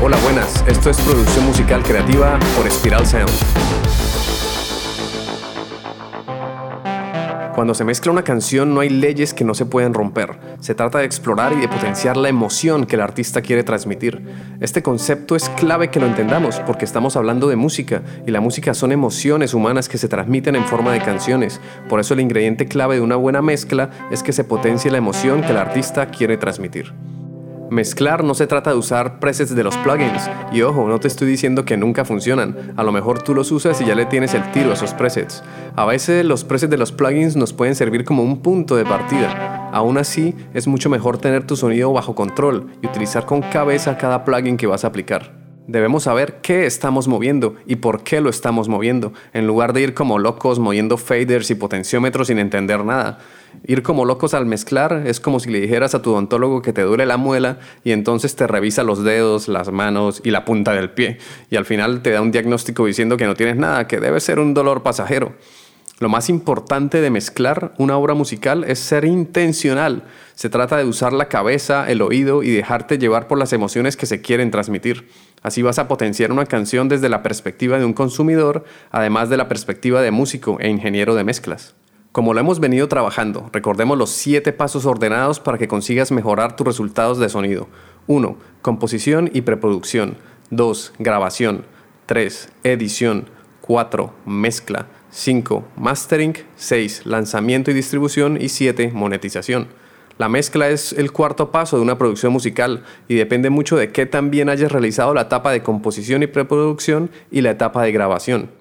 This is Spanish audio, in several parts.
Hola, buenas. Esto es producción musical creativa por Spiral Sound. Cuando se mezcla una canción no hay leyes que no se pueden romper. Se trata de explorar y de potenciar la emoción que el artista quiere transmitir. Este concepto es clave que lo entendamos porque estamos hablando de música y la música son emociones humanas que se transmiten en forma de canciones. Por eso el ingrediente clave de una buena mezcla es que se potencie la emoción que el artista quiere transmitir. Mezclar no se trata de usar presets de los plugins. Y ojo, no te estoy diciendo que nunca funcionan. A lo mejor tú los usas y ya le tienes el tiro a esos presets. A veces los presets de los plugins nos pueden servir como un punto de partida. Aún así, es mucho mejor tener tu sonido bajo control y utilizar con cabeza cada plugin que vas a aplicar. Debemos saber qué estamos moviendo y por qué lo estamos moviendo, en lugar de ir como locos moviendo faders y potenciómetros sin entender nada. Ir como locos al mezclar es como si le dijeras a tu odontólogo que te duele la muela y entonces te revisa los dedos, las manos y la punta del pie y al final te da un diagnóstico diciendo que no tienes nada, que debe ser un dolor pasajero. Lo más importante de mezclar una obra musical es ser intencional. Se trata de usar la cabeza, el oído y dejarte llevar por las emociones que se quieren transmitir. Así vas a potenciar una canción desde la perspectiva de un consumidor, además de la perspectiva de músico e ingeniero de mezclas. Como lo hemos venido trabajando, recordemos los siete pasos ordenados para que consigas mejorar tus resultados de sonido. 1. Composición y preproducción. 2. Grabación. 3. Edición. 4. Mezcla. 5. Mastering. 6. Lanzamiento y distribución. Y 7. Monetización. La mezcla es el cuarto paso de una producción musical y depende mucho de qué tan bien hayas realizado la etapa de composición y preproducción y la etapa de grabación.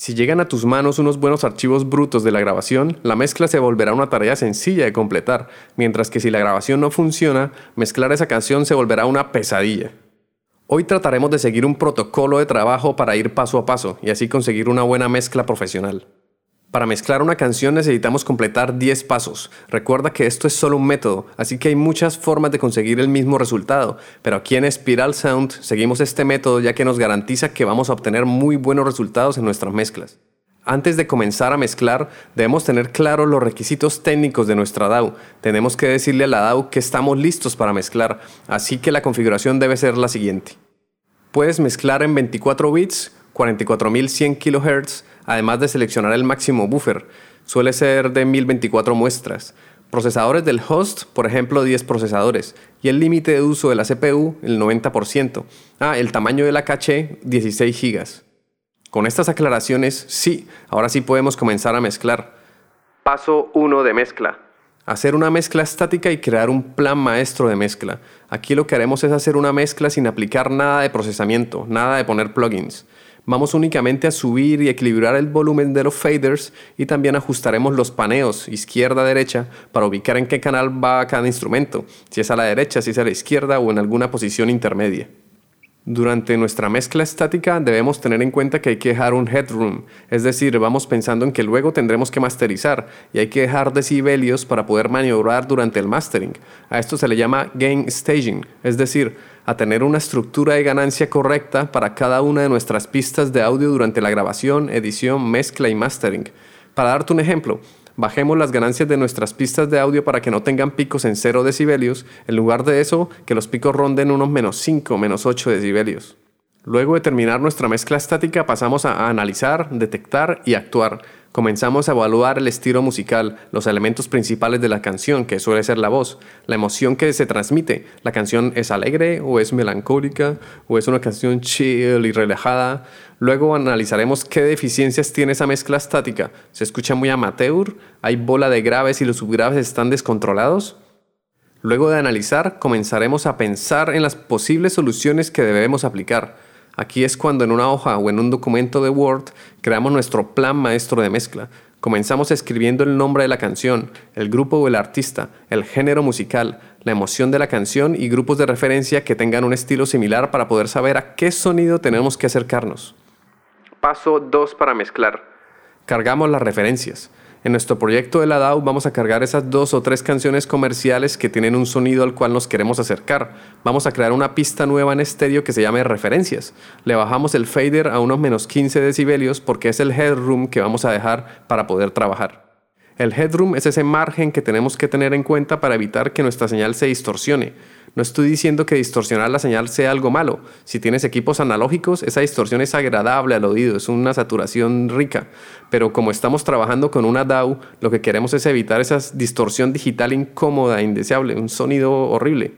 Si llegan a tus manos unos buenos archivos brutos de la grabación, la mezcla se volverá una tarea sencilla de completar, mientras que si la grabación no funciona, mezclar esa canción se volverá una pesadilla. Hoy trataremos de seguir un protocolo de trabajo para ir paso a paso y así conseguir una buena mezcla profesional. Para mezclar una canción necesitamos completar 10 pasos. Recuerda que esto es solo un método, así que hay muchas formas de conseguir el mismo resultado, pero aquí en Spiral Sound seguimos este método ya que nos garantiza que vamos a obtener muy buenos resultados en nuestras mezclas. Antes de comenzar a mezclar, debemos tener claros los requisitos técnicos de nuestra DAW. Tenemos que decirle a la DAW que estamos listos para mezclar, así que la configuración debe ser la siguiente. Puedes mezclar en 24 bits, 44100 kHz, además de seleccionar el máximo buffer. Suele ser de 1024 muestras. Procesadores del host, por ejemplo, 10 procesadores. Y el límite de uso de la CPU, el 90%. Ah, el tamaño de la caché, 16 GB. Con estas aclaraciones, sí, ahora sí podemos comenzar a mezclar. Paso 1 de mezcla. Hacer una mezcla estática y crear un plan maestro de mezcla. Aquí lo que haremos es hacer una mezcla sin aplicar nada de procesamiento, nada de poner plugins vamos únicamente a subir y equilibrar el volumen de los faders y también ajustaremos los paneos izquierda-derecha para ubicar en qué canal va cada instrumento, si es a la derecha, si es a la izquierda o en alguna posición intermedia. Durante nuestra mezcla estática debemos tener en cuenta que hay que dejar un headroom, es decir, vamos pensando en que luego tendremos que masterizar y hay que dejar decibelios para poder maniobrar durante el mastering. A esto se le llama gain staging, es decir, a tener una estructura de ganancia correcta para cada una de nuestras pistas de audio durante la grabación, edición, mezcla y mastering. Para darte un ejemplo, bajemos las ganancias de nuestras pistas de audio para que no tengan picos en 0 decibelios, en lugar de eso, que los picos ronden unos menos 5, menos 8 decibelios. Luego de terminar nuestra mezcla estática pasamos a analizar, detectar y actuar. Comenzamos a evaluar el estilo musical, los elementos principales de la canción, que suele ser la voz, la emoción que se transmite. ¿La canción es alegre o es melancólica o es una canción chill y relajada? Luego analizaremos qué deficiencias tiene esa mezcla estática. ¿Se escucha muy amateur? ¿Hay bola de graves y los subgraves están descontrolados? Luego de analizar, comenzaremos a pensar en las posibles soluciones que debemos aplicar. Aquí es cuando en una hoja o en un documento de Word creamos nuestro plan maestro de mezcla. Comenzamos escribiendo el nombre de la canción, el grupo o el artista, el género musical, la emoción de la canción y grupos de referencia que tengan un estilo similar para poder saber a qué sonido tenemos que acercarnos. Paso 2 para mezclar. Cargamos las referencias. En nuestro proyecto de la DAW vamos a cargar esas dos o tres canciones comerciales que tienen un sonido al cual nos queremos acercar. Vamos a crear una pista nueva en estéreo que se llame referencias. Le bajamos el fader a unos menos 15 decibelios porque es el headroom que vamos a dejar para poder trabajar. El headroom es ese margen que tenemos que tener en cuenta para evitar que nuestra señal se distorsione. No estoy diciendo que distorsionar la señal sea algo malo. Si tienes equipos analógicos, esa distorsión es agradable al oído, es una saturación rica. Pero como estamos trabajando con una DAW, lo que queremos es evitar esa distorsión digital incómoda, indeseable, un sonido horrible.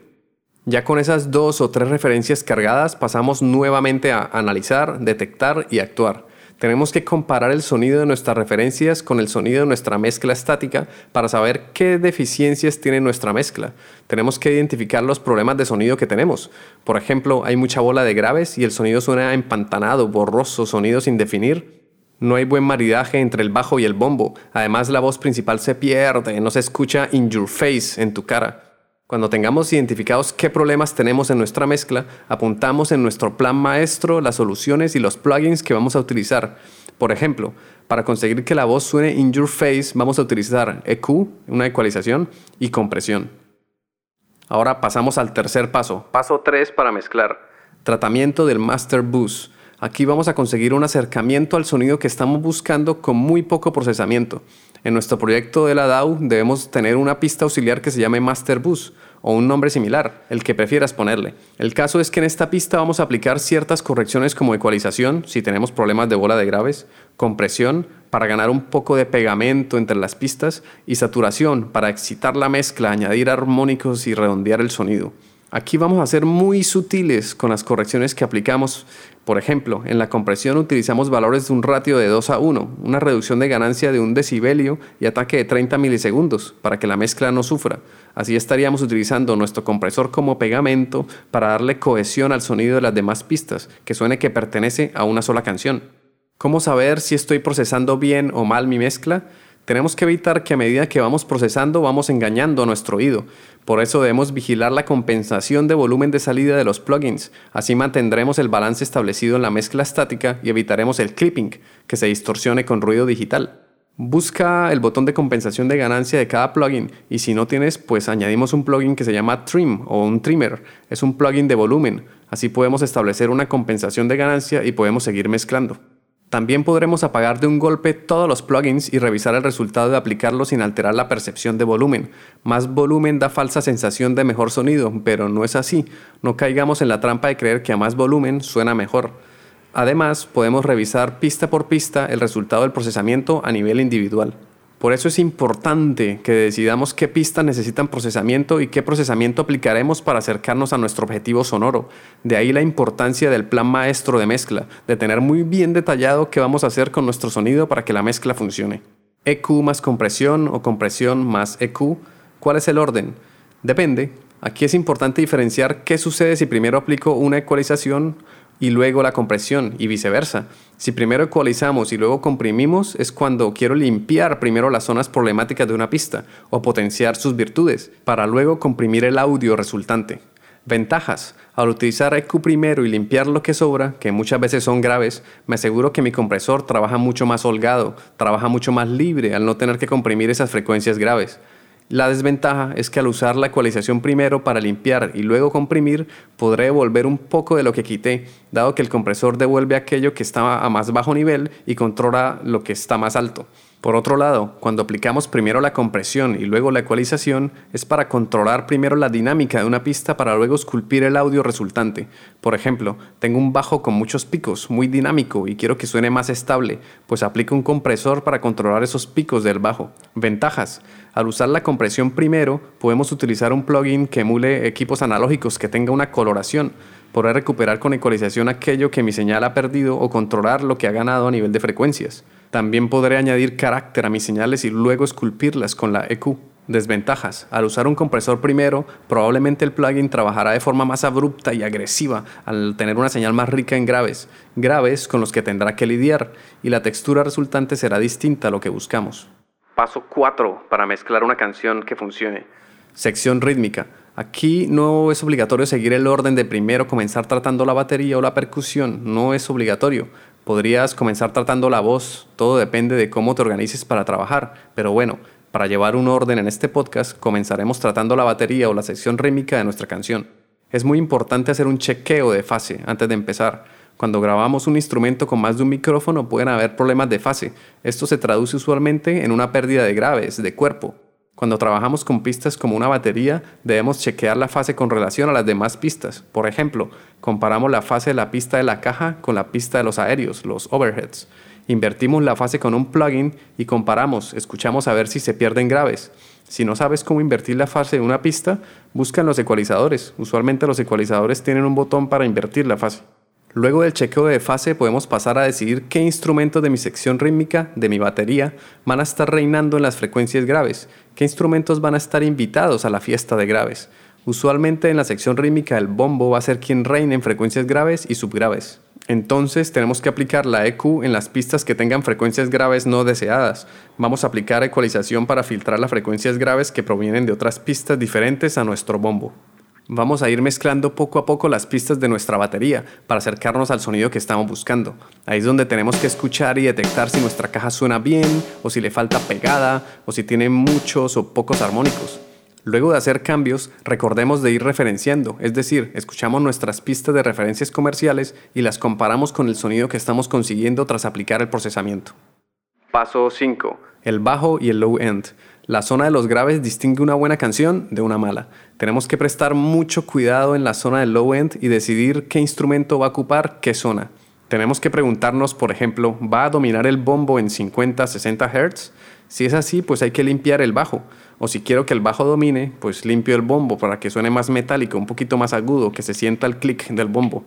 Ya con esas dos o tres referencias cargadas, pasamos nuevamente a analizar, detectar y actuar. Tenemos que comparar el sonido de nuestras referencias con el sonido de nuestra mezcla estática para saber qué deficiencias tiene nuestra mezcla. Tenemos que identificar los problemas de sonido que tenemos. Por ejemplo, hay mucha bola de graves y el sonido suena empantanado, borroso, sonido sin definir. No hay buen maridaje entre el bajo y el bombo. Además, la voz principal se pierde, no se escucha in your face, en tu cara. Cuando tengamos identificados qué problemas tenemos en nuestra mezcla, apuntamos en nuestro plan maestro las soluciones y los plugins que vamos a utilizar. Por ejemplo, para conseguir que la voz suene in your face, vamos a utilizar EQ, una ecualización, y compresión. Ahora pasamos al tercer paso. Paso 3 para mezclar. Tratamiento del Master Boost. Aquí vamos a conseguir un acercamiento al sonido que estamos buscando con muy poco procesamiento. En nuestro proyecto de la DAW debemos tener una pista auxiliar que se llame Master Bus o un nombre similar, el que prefieras ponerle. El caso es que en esta pista vamos a aplicar ciertas correcciones como ecualización, si tenemos problemas de bola de graves, compresión, para ganar un poco de pegamento entre las pistas, y saturación, para excitar la mezcla, añadir armónicos y redondear el sonido. Aquí vamos a ser muy sutiles con las correcciones que aplicamos. Por ejemplo, en la compresión utilizamos valores de un ratio de 2 a 1, una reducción de ganancia de un decibelio y ataque de 30 milisegundos para que la mezcla no sufra. Así estaríamos utilizando nuestro compresor como pegamento para darle cohesión al sonido de las demás pistas, que suene que pertenece a una sola canción. ¿Cómo saber si estoy procesando bien o mal mi mezcla? Tenemos que evitar que a medida que vamos procesando vamos engañando a nuestro oído. Por eso debemos vigilar la compensación de volumen de salida de los plugins. Así mantendremos el balance establecido en la mezcla estática y evitaremos el clipping, que se distorsione con ruido digital. Busca el botón de compensación de ganancia de cada plugin y si no tienes, pues añadimos un plugin que se llama Trim o un Trimmer. Es un plugin de volumen. Así podemos establecer una compensación de ganancia y podemos seguir mezclando. También podremos apagar de un golpe todos los plugins y revisar el resultado de aplicarlos sin alterar la percepción de volumen. Más volumen da falsa sensación de mejor sonido, pero no es así. No caigamos en la trampa de creer que a más volumen suena mejor. Además, podemos revisar pista por pista el resultado del procesamiento a nivel individual. Por eso es importante que decidamos qué pistas necesitan procesamiento y qué procesamiento aplicaremos para acercarnos a nuestro objetivo sonoro. De ahí la importancia del plan maestro de mezcla, de tener muy bien detallado qué vamos a hacer con nuestro sonido para que la mezcla funcione. EQ más compresión o compresión más EQ. ¿Cuál es el orden? Depende. Aquí es importante diferenciar qué sucede si primero aplico una ecualización y luego la compresión y viceversa. Si primero ecualizamos y luego comprimimos es cuando quiero limpiar primero las zonas problemáticas de una pista o potenciar sus virtudes para luego comprimir el audio resultante. Ventajas. Al utilizar EQ primero y limpiar lo que sobra, que muchas veces son graves, me aseguro que mi compresor trabaja mucho más holgado, trabaja mucho más libre al no tener que comprimir esas frecuencias graves. La desventaja es que al usar la ecualización primero para limpiar y luego comprimir, podré devolver un poco de lo que quité, dado que el compresor devuelve aquello que estaba a más bajo nivel y controla lo que está más alto. Por otro lado, cuando aplicamos primero la compresión y luego la ecualización, es para controlar primero la dinámica de una pista para luego esculpir el audio resultante. Por ejemplo, tengo un bajo con muchos picos, muy dinámico y quiero que suene más estable, pues aplico un compresor para controlar esos picos del bajo. Ventajas. Al usar la compresión primero, podemos utilizar un plugin que emule equipos analógicos que tenga una coloración. Podré recuperar con ecualización aquello que mi señal ha perdido o controlar lo que ha ganado a nivel de frecuencias. También podré añadir carácter a mis señales y luego esculpirlas con la EQ. Desventajas. Al usar un compresor primero, probablemente el plugin trabajará de forma más abrupta y agresiva al tener una señal más rica en graves, graves con los que tendrá que lidiar, y la textura resultante será distinta a lo que buscamos. Paso 4 para mezclar una canción que funcione. Sección rítmica. Aquí no es obligatorio seguir el orden de primero comenzar tratando la batería o la percusión, no es obligatorio. Podrías comenzar tratando la voz, todo depende de cómo te organices para trabajar, pero bueno, para llevar un orden en este podcast comenzaremos tratando la batería o la sección rítmica de nuestra canción. Es muy importante hacer un chequeo de fase antes de empezar. Cuando grabamos un instrumento con más de un micrófono pueden haber problemas de fase. Esto se traduce usualmente en una pérdida de graves, de cuerpo. Cuando trabajamos con pistas como una batería, debemos chequear la fase con relación a las demás pistas. Por ejemplo, comparamos la fase de la pista de la caja con la pista de los aéreos, los overheads. Invertimos la fase con un plugin y comparamos, escuchamos a ver si se pierden graves. Si no sabes cómo invertir la fase de una pista, busca en los ecualizadores. Usualmente los ecualizadores tienen un botón para invertir la fase. Luego del chequeo de fase podemos pasar a decidir qué instrumentos de mi sección rítmica, de mi batería, van a estar reinando en las frecuencias graves, qué instrumentos van a estar invitados a la fiesta de graves. Usualmente en la sección rítmica el bombo va a ser quien reine en frecuencias graves y subgraves. Entonces tenemos que aplicar la EQ en las pistas que tengan frecuencias graves no deseadas. Vamos a aplicar ecualización para filtrar las frecuencias graves que provienen de otras pistas diferentes a nuestro bombo. Vamos a ir mezclando poco a poco las pistas de nuestra batería para acercarnos al sonido que estamos buscando. Ahí es donde tenemos que escuchar y detectar si nuestra caja suena bien o si le falta pegada o si tiene muchos o pocos armónicos. Luego de hacer cambios, recordemos de ir referenciando, es decir, escuchamos nuestras pistas de referencias comerciales y las comparamos con el sonido que estamos consiguiendo tras aplicar el procesamiento. Paso 5. El bajo y el low end. La zona de los graves distingue una buena canción de una mala. Tenemos que prestar mucho cuidado en la zona del low end y decidir qué instrumento va a ocupar qué zona. Tenemos que preguntarnos, por ejemplo, ¿va a dominar el bombo en 50-60 Hz? Si es así, pues hay que limpiar el bajo. O si quiero que el bajo domine, pues limpio el bombo para que suene más metálico, un poquito más agudo, que se sienta el clic del bombo.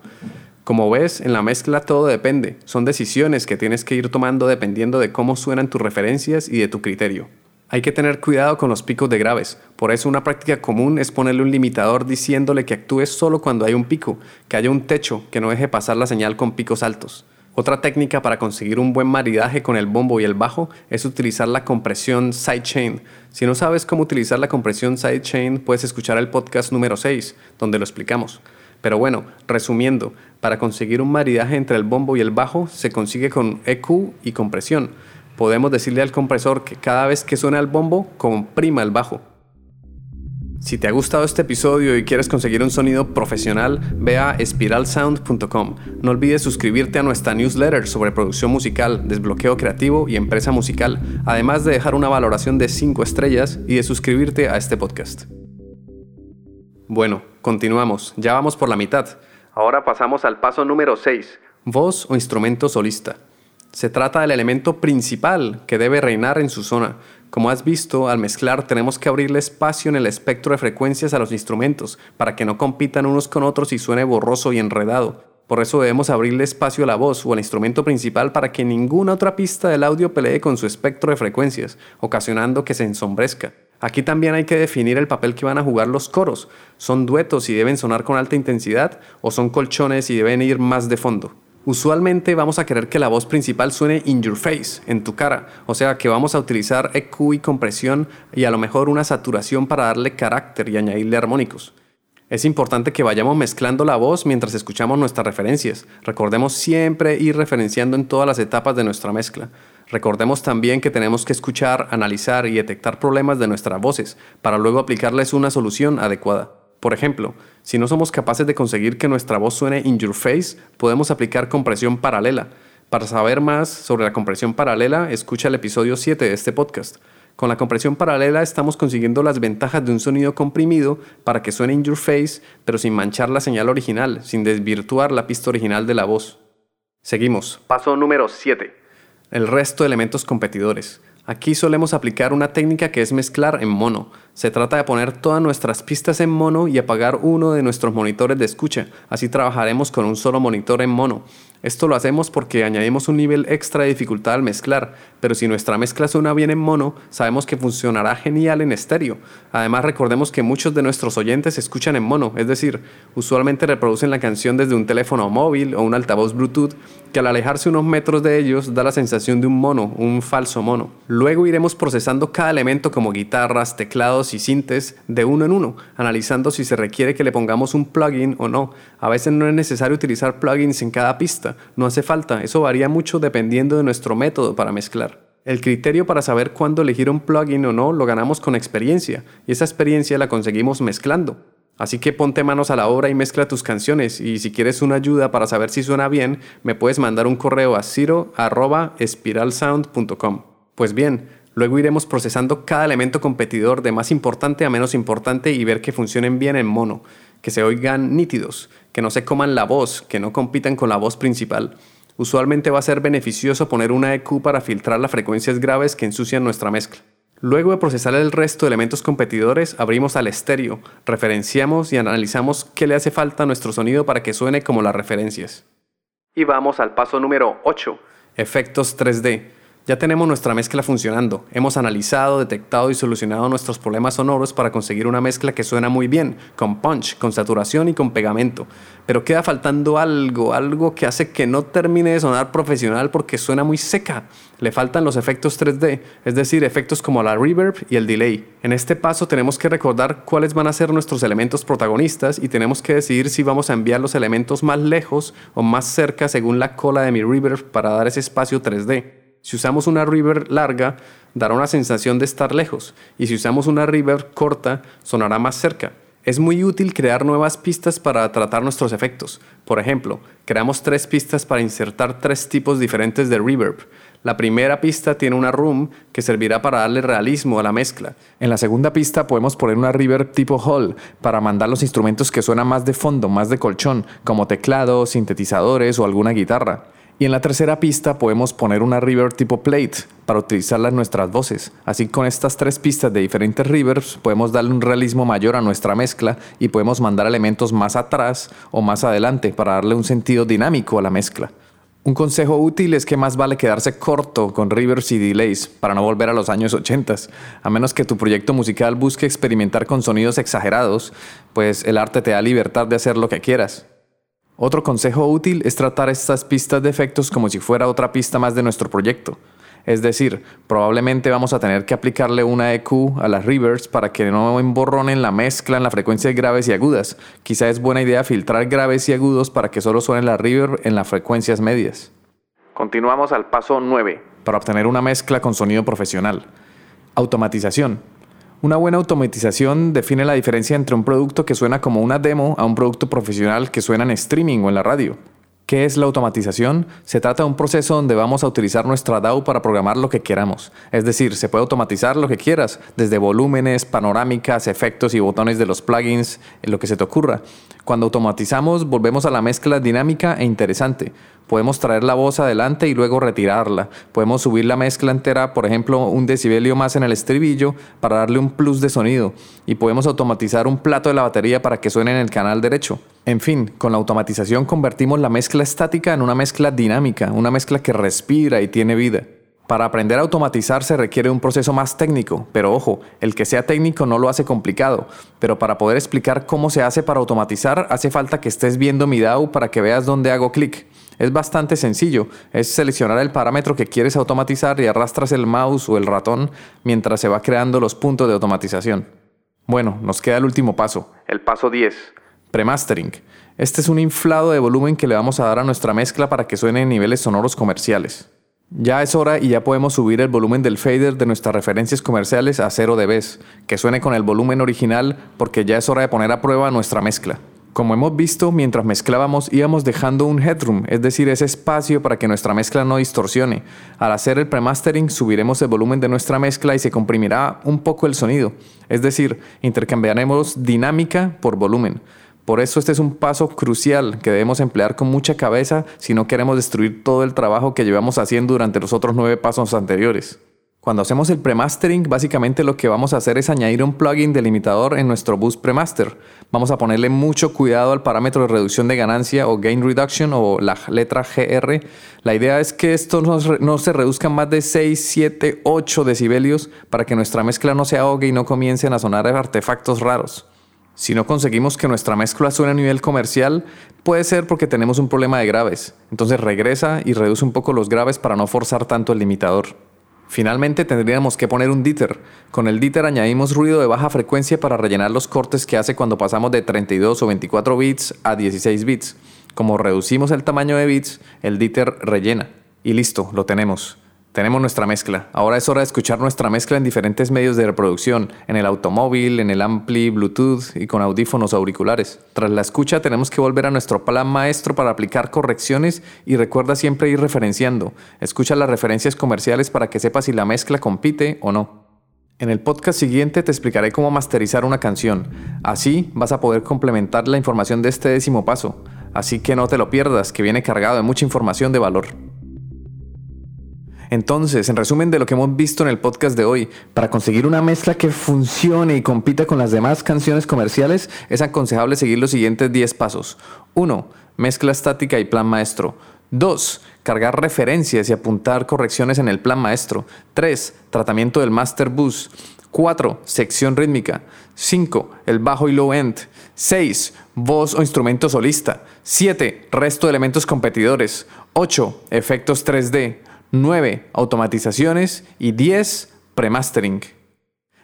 Como ves, en la mezcla todo depende. Son decisiones que tienes que ir tomando dependiendo de cómo suenan tus referencias y de tu criterio. Hay que tener cuidado con los picos de graves, por eso una práctica común es ponerle un limitador diciéndole que actúe solo cuando hay un pico, que haya un techo que no deje pasar la señal con picos altos. Otra técnica para conseguir un buen maridaje con el bombo y el bajo es utilizar la compresión sidechain. Si no sabes cómo utilizar la compresión sidechain, puedes escuchar el podcast número 6, donde lo explicamos. Pero bueno, resumiendo, para conseguir un maridaje entre el bombo y el bajo se consigue con EQ y compresión podemos decirle al compresor que cada vez que suena el bombo, comprima el bajo. Si te ha gustado este episodio y quieres conseguir un sonido profesional, ve a espiralsound.com. No olvides suscribirte a nuestra newsletter sobre producción musical, desbloqueo creativo y empresa musical, además de dejar una valoración de 5 estrellas y de suscribirte a este podcast. Bueno, continuamos, ya vamos por la mitad. Ahora pasamos al paso número 6, voz o instrumento solista. Se trata del elemento principal que debe reinar en su zona. Como has visto, al mezclar tenemos que abrirle espacio en el espectro de frecuencias a los instrumentos para que no compitan unos con otros y suene borroso y enredado. Por eso debemos abrirle espacio a la voz o al instrumento principal para que ninguna otra pista del audio pelee con su espectro de frecuencias, ocasionando que se ensombrezca. Aquí también hay que definir el papel que van a jugar los coros. ¿Son duetos y deben sonar con alta intensidad o son colchones y deben ir más de fondo? Usualmente vamos a querer que la voz principal suene in your face, en tu cara, o sea que vamos a utilizar EQ y compresión y a lo mejor una saturación para darle carácter y añadirle armónicos. Es importante que vayamos mezclando la voz mientras escuchamos nuestras referencias. Recordemos siempre ir referenciando en todas las etapas de nuestra mezcla. Recordemos también que tenemos que escuchar, analizar y detectar problemas de nuestras voces para luego aplicarles una solución adecuada. Por ejemplo, si no somos capaces de conseguir que nuestra voz suene in your face, podemos aplicar compresión paralela. Para saber más sobre la compresión paralela, escucha el episodio 7 de este podcast. Con la compresión paralela estamos consiguiendo las ventajas de un sonido comprimido para que suene in your face, pero sin manchar la señal original, sin desvirtuar la pista original de la voz. Seguimos. Paso número 7. El resto de elementos competidores. Aquí solemos aplicar una técnica que es mezclar en mono. Se trata de poner todas nuestras pistas en mono y apagar uno de nuestros monitores de escucha. Así trabajaremos con un solo monitor en mono. Esto lo hacemos porque añadimos un nivel extra de dificultad al mezclar, pero si nuestra mezcla suena bien en mono, sabemos que funcionará genial en estéreo. Además recordemos que muchos de nuestros oyentes escuchan en mono, es decir, usualmente reproducen la canción desde un teléfono móvil o un altavoz Bluetooth, que al alejarse unos metros de ellos da la sensación de un mono, un falso mono. Luego iremos procesando cada elemento como guitarras, teclados y sintes de uno en uno, analizando si se requiere que le pongamos un plugin o no. A veces no es necesario utilizar plugins en cada pista no hace falta, eso varía mucho dependiendo de nuestro método para mezclar. El criterio para saber cuándo elegir un plugin o no lo ganamos con experiencia, y esa experiencia la conseguimos mezclando. Así que ponte manos a la obra y mezcla tus canciones, y si quieres una ayuda para saber si suena bien, me puedes mandar un correo a ciro.espiralsound.com. Pues bien, Luego iremos procesando cada elemento competidor de más importante a menos importante y ver que funcionen bien en mono, que se oigan nítidos, que no se coman la voz, que no compitan con la voz principal. Usualmente va a ser beneficioso poner una EQ para filtrar las frecuencias graves que ensucian nuestra mezcla. Luego de procesar el resto de elementos competidores, abrimos al estéreo, referenciamos y analizamos qué le hace falta a nuestro sonido para que suene como las referencias. Y vamos al paso número 8, efectos 3D. Ya tenemos nuestra mezcla funcionando. Hemos analizado, detectado y solucionado nuestros problemas sonoros para conseguir una mezcla que suena muy bien, con punch, con saturación y con pegamento. Pero queda faltando algo, algo que hace que no termine de sonar profesional porque suena muy seca. Le faltan los efectos 3D, es decir, efectos como la reverb y el delay. En este paso tenemos que recordar cuáles van a ser nuestros elementos protagonistas y tenemos que decidir si vamos a enviar los elementos más lejos o más cerca según la cola de mi reverb para dar ese espacio 3D. Si usamos una reverb larga, dará una sensación de estar lejos, y si usamos una reverb corta, sonará más cerca. Es muy útil crear nuevas pistas para tratar nuestros efectos. Por ejemplo, creamos tres pistas para insertar tres tipos diferentes de reverb. La primera pista tiene una room que servirá para darle realismo a la mezcla. En la segunda pista podemos poner una reverb tipo hall para mandar los instrumentos que suenan más de fondo, más de colchón, como teclados, sintetizadores o alguna guitarra. Y en la tercera pista podemos poner una reverb tipo plate para utilizarla en nuestras voces. Así con estas tres pistas de diferentes reverbs podemos darle un realismo mayor a nuestra mezcla y podemos mandar elementos más atrás o más adelante para darle un sentido dinámico a la mezcla. Un consejo útil es que más vale quedarse corto con reverbs y delays para no volver a los años 80, a menos que tu proyecto musical busque experimentar con sonidos exagerados, pues el arte te da libertad de hacer lo que quieras. Otro consejo útil es tratar estas pistas de efectos como si fuera otra pista más de nuestro proyecto. Es decir, probablemente vamos a tener que aplicarle una EQ a las reverbs para que no emborronen la mezcla en las frecuencias graves y agudas. Quizá es buena idea filtrar graves y agudos para que solo suenen la reverb en las frecuencias medias. Continuamos al paso 9 para obtener una mezcla con sonido profesional. Automatización. Una buena automatización define la diferencia entre un producto que suena como una demo a un producto profesional que suena en streaming o en la radio. ¿Qué es la automatización? Se trata de un proceso donde vamos a utilizar nuestra DAW para programar lo que queramos. Es decir, se puede automatizar lo que quieras, desde volúmenes, panorámicas, efectos y botones de los plugins, lo que se te ocurra. Cuando automatizamos, volvemos a la mezcla dinámica e interesante. Podemos traer la voz adelante y luego retirarla. Podemos subir la mezcla entera, por ejemplo, un decibelio más en el estribillo para darle un plus de sonido. Y podemos automatizar un plato de la batería para que suene en el canal derecho. En fin, con la automatización convertimos la mezcla estática en una mezcla dinámica, una mezcla que respira y tiene vida. Para aprender a automatizar se requiere un proceso más técnico, pero ojo, el que sea técnico no lo hace complicado, pero para poder explicar cómo se hace para automatizar hace falta que estés viendo mi DAW para que veas dónde hago clic. Es bastante sencillo, es seleccionar el parámetro que quieres automatizar y arrastras el mouse o el ratón mientras se va creando los puntos de automatización. Bueno, nos queda el último paso, el paso 10, premastering. Este es un inflado de volumen que le vamos a dar a nuestra mezcla para que suene en niveles sonoros comerciales. Ya es hora y ya podemos subir el volumen del fader de nuestras referencias comerciales a 0 dB, que suene con el volumen original porque ya es hora de poner a prueba nuestra mezcla. Como hemos visto, mientras mezclábamos íbamos dejando un headroom, es decir, ese espacio para que nuestra mezcla no distorsione. Al hacer el premastering subiremos el volumen de nuestra mezcla y se comprimirá un poco el sonido, es decir, intercambiaremos dinámica por volumen. Por eso este es un paso crucial que debemos emplear con mucha cabeza si no queremos destruir todo el trabajo que llevamos haciendo durante los otros nueve pasos anteriores. Cuando hacemos el premastering, básicamente lo que vamos a hacer es añadir un plugin delimitador en nuestro bus premaster. Vamos a ponerle mucho cuidado al parámetro de reducción de ganancia o gain reduction o la letra GR. La idea es que esto no, se reduzca más de 6, 7, 8 decibelios para que nuestra mezcla no se ahogue y no comiencen a sonar artefactos raros. Si no conseguimos que nuestra mezcla suene a nivel comercial, puede ser porque tenemos un problema de graves. Entonces regresa y reduce un poco los graves para no forzar tanto el limitador. Finalmente tendríamos que poner un diter. Con el diter añadimos ruido de baja frecuencia para rellenar los cortes que hace cuando pasamos de 32 o 24 bits a 16 bits. Como reducimos el tamaño de bits, el diter rellena. Y listo, lo tenemos. Tenemos nuestra mezcla. Ahora es hora de escuchar nuestra mezcla en diferentes medios de reproducción, en el automóvil, en el ampli, Bluetooth y con audífonos auriculares. Tras la escucha tenemos que volver a nuestro plan maestro para aplicar correcciones y recuerda siempre ir referenciando. Escucha las referencias comerciales para que sepas si la mezcla compite o no. En el podcast siguiente te explicaré cómo masterizar una canción. Así vas a poder complementar la información de este décimo paso. Así que no te lo pierdas, que viene cargado de mucha información de valor. Entonces, en resumen de lo que hemos visto en el podcast de hoy, para conseguir una mezcla que funcione y compita con las demás canciones comerciales, es aconsejable seguir los siguientes 10 pasos. 1. Mezcla estática y plan maestro. 2. Cargar referencias y apuntar correcciones en el plan maestro. 3. Tratamiento del master bus. 4. Sección rítmica. 5. El bajo y low end. 6. Voz o instrumento solista. 7. Resto de elementos competidores. 8. Efectos 3D. 9. Automatizaciones y 10. Premastering.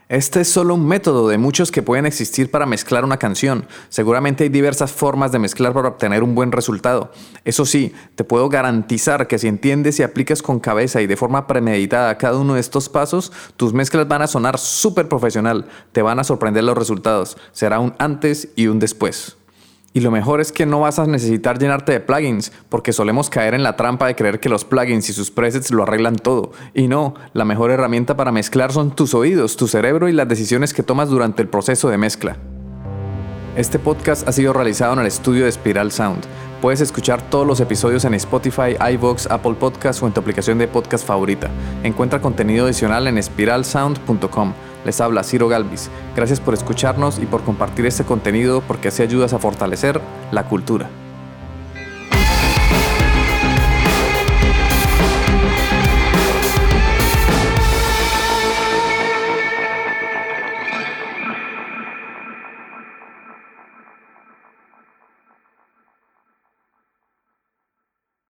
Este es solo un método de muchos que pueden existir para mezclar una canción. Seguramente hay diversas formas de mezclar para obtener un buen resultado. Eso sí, te puedo garantizar que si entiendes y aplicas con cabeza y de forma premeditada cada uno de estos pasos, tus mezclas van a sonar súper profesional, te van a sorprender los resultados. Será un antes y un después. Y lo mejor es que no vas a necesitar llenarte de plugins, porque solemos caer en la trampa de creer que los plugins y sus presets lo arreglan todo. Y no, la mejor herramienta para mezclar son tus oídos, tu cerebro y las decisiones que tomas durante el proceso de mezcla. Este podcast ha sido realizado en el estudio de Spiral Sound. Puedes escuchar todos los episodios en Spotify, iVoox, Apple Podcasts o en tu aplicación de podcast favorita. Encuentra contenido adicional en spiralsound.com. Les habla Ciro Galvis. Gracias por escucharnos y por compartir este contenido porque así ayudas a fortalecer la cultura.